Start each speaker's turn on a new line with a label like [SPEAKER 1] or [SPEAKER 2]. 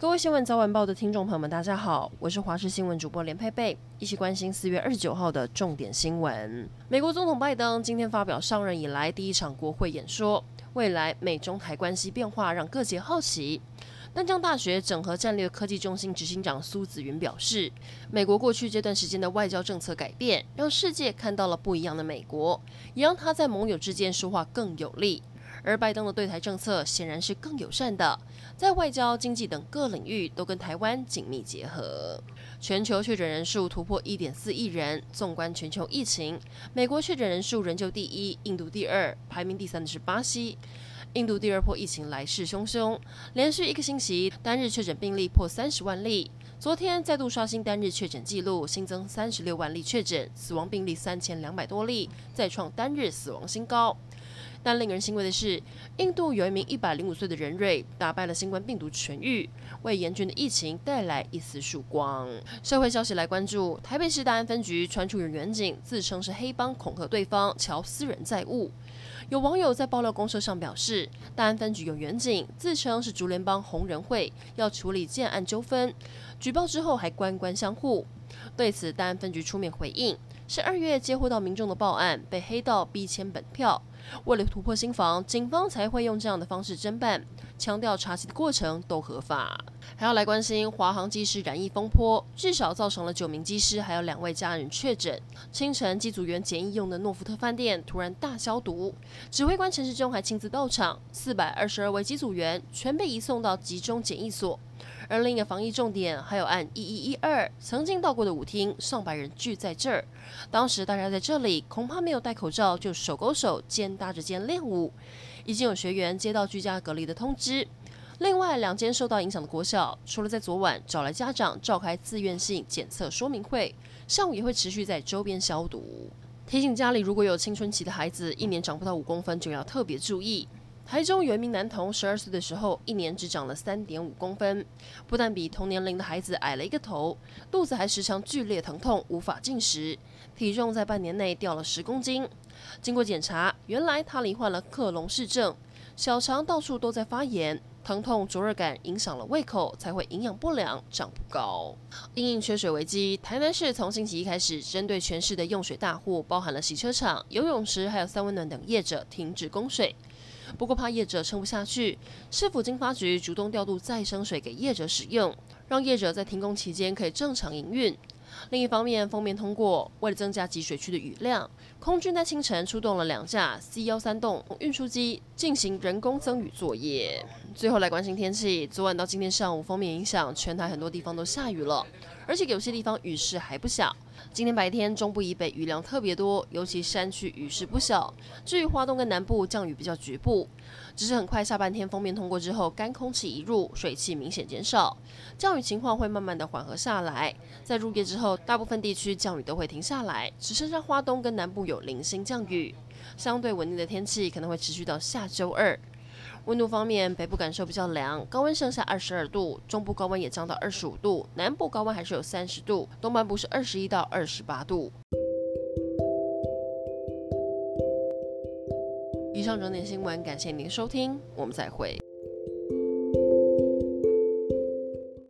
[SPEAKER 1] 各位新闻早晚报的听众朋友们，大家好，我是华视新闻主播连佩佩，一起关心四月二十九号的重点新闻。美国总统拜登今天发表上任以来第一场国会演说，未来美中台关系变化让各界好奇。淡江大学整合战略科技中心执行长苏子云表示，美国过去这段时间的外交政策改变，让世界看到了不一样的美国，也让他在盟友之间说话更有力。而拜登的对台政策显然是更友善的，在外交、经济等各领域都跟台湾紧密结合。全球确诊人数突破一点四亿人。纵观全球疫情，美国确诊人数仍旧第一，印度第二，排名第三的是巴西。印度第二波疫情来势汹汹，连续一个星期单日确诊病例破三十万例。昨天再度刷新单日确诊记录，新增三十六万例确诊，死亡病例三千两百多例，再创单日死亡新高。但令人欣慰的是，印度有一名一百零五岁的人瑞打败了新冠病毒痊愈，为严峻的疫情带来一丝曙光。社会消息来关注，台北市大安分局传出有员警自称是黑帮恐吓对方，乔私人债务。有网友在爆料公社上表示，大安分局有员警自称是竹联帮红人会，要处理建案纠纷，举报之后还官官相护。对此，大安分局出面回应，是二月接获到民众的报案，被黑道逼签本票。为了突破心防，警方才会用这样的方式侦办，强调查缉的过程都合法。还要来关心华航机师染疫风波，至少造成了九名机师还有两位家人确诊。清晨机组员检疫用的诺福特饭店突然大消毒，指挥官陈时中还亲自到场，四百二十二位机组员全被移送到集中检疫所。而另一个防疫重点，还有按一一一二曾经到过的舞厅，上百人聚在这儿。当时大家在这里恐怕没有戴口罩，就手勾手、肩搭着肩练舞。已经有学员接到居家隔离的通知。另外两间受到影响的国小，除了在昨晚找来家长召开自愿性检测说明会，上午也会持续在周边消毒。提醒家里如果有青春期的孩子，一年长不到五公分，就要特别注意。台中有一名男童，十二岁的时候，一年只长了三点五公分，不但比同年龄的孩子矮了一个头，肚子还时常剧烈疼痛，无法进食，体重在半年内掉了十公斤。经过检查，原来他罹患了克隆氏症，小肠到处都在发炎，疼痛、灼热感影响了胃口，才会营养不良，长不高。因应缺水危机，台南市从星期一开始，针对全市的用水大户，包含了洗车场、游泳池还有三温暖等业者，停止供水。不过怕业者撑不下去，市府经发局主动调度再生水给业者使用，让业者在停工期间可以正常营运。另一方面，封面通过，为了增加集水区的雨量，空军在清晨出动了两架 C 幺三栋运输机进行人工增雨作业。最后来关心天气，昨晚到今天上午，封面影响全台很多地方都下雨了，而且有些地方雨势还不小。今天白天中部以北雨量特别多，尤其山区雨势不小。至于花东跟南部降雨比较局部，只是很快下半天锋面通过之后，干空气一入，水汽明显减少，降雨情况会慢慢的缓和下来。在入夜之后，大部分地区降雨都会停下来，只剩下花东跟南部有零星降雨，相对稳定的天气可能会持续到下周二。温度方面，北部感受比较凉，高温剩下二十二度，中部高温也降到二十五度，南部高温还是有三十度，东半部是二十一到二十八度。以上整点新闻，感谢您收听，我们再会。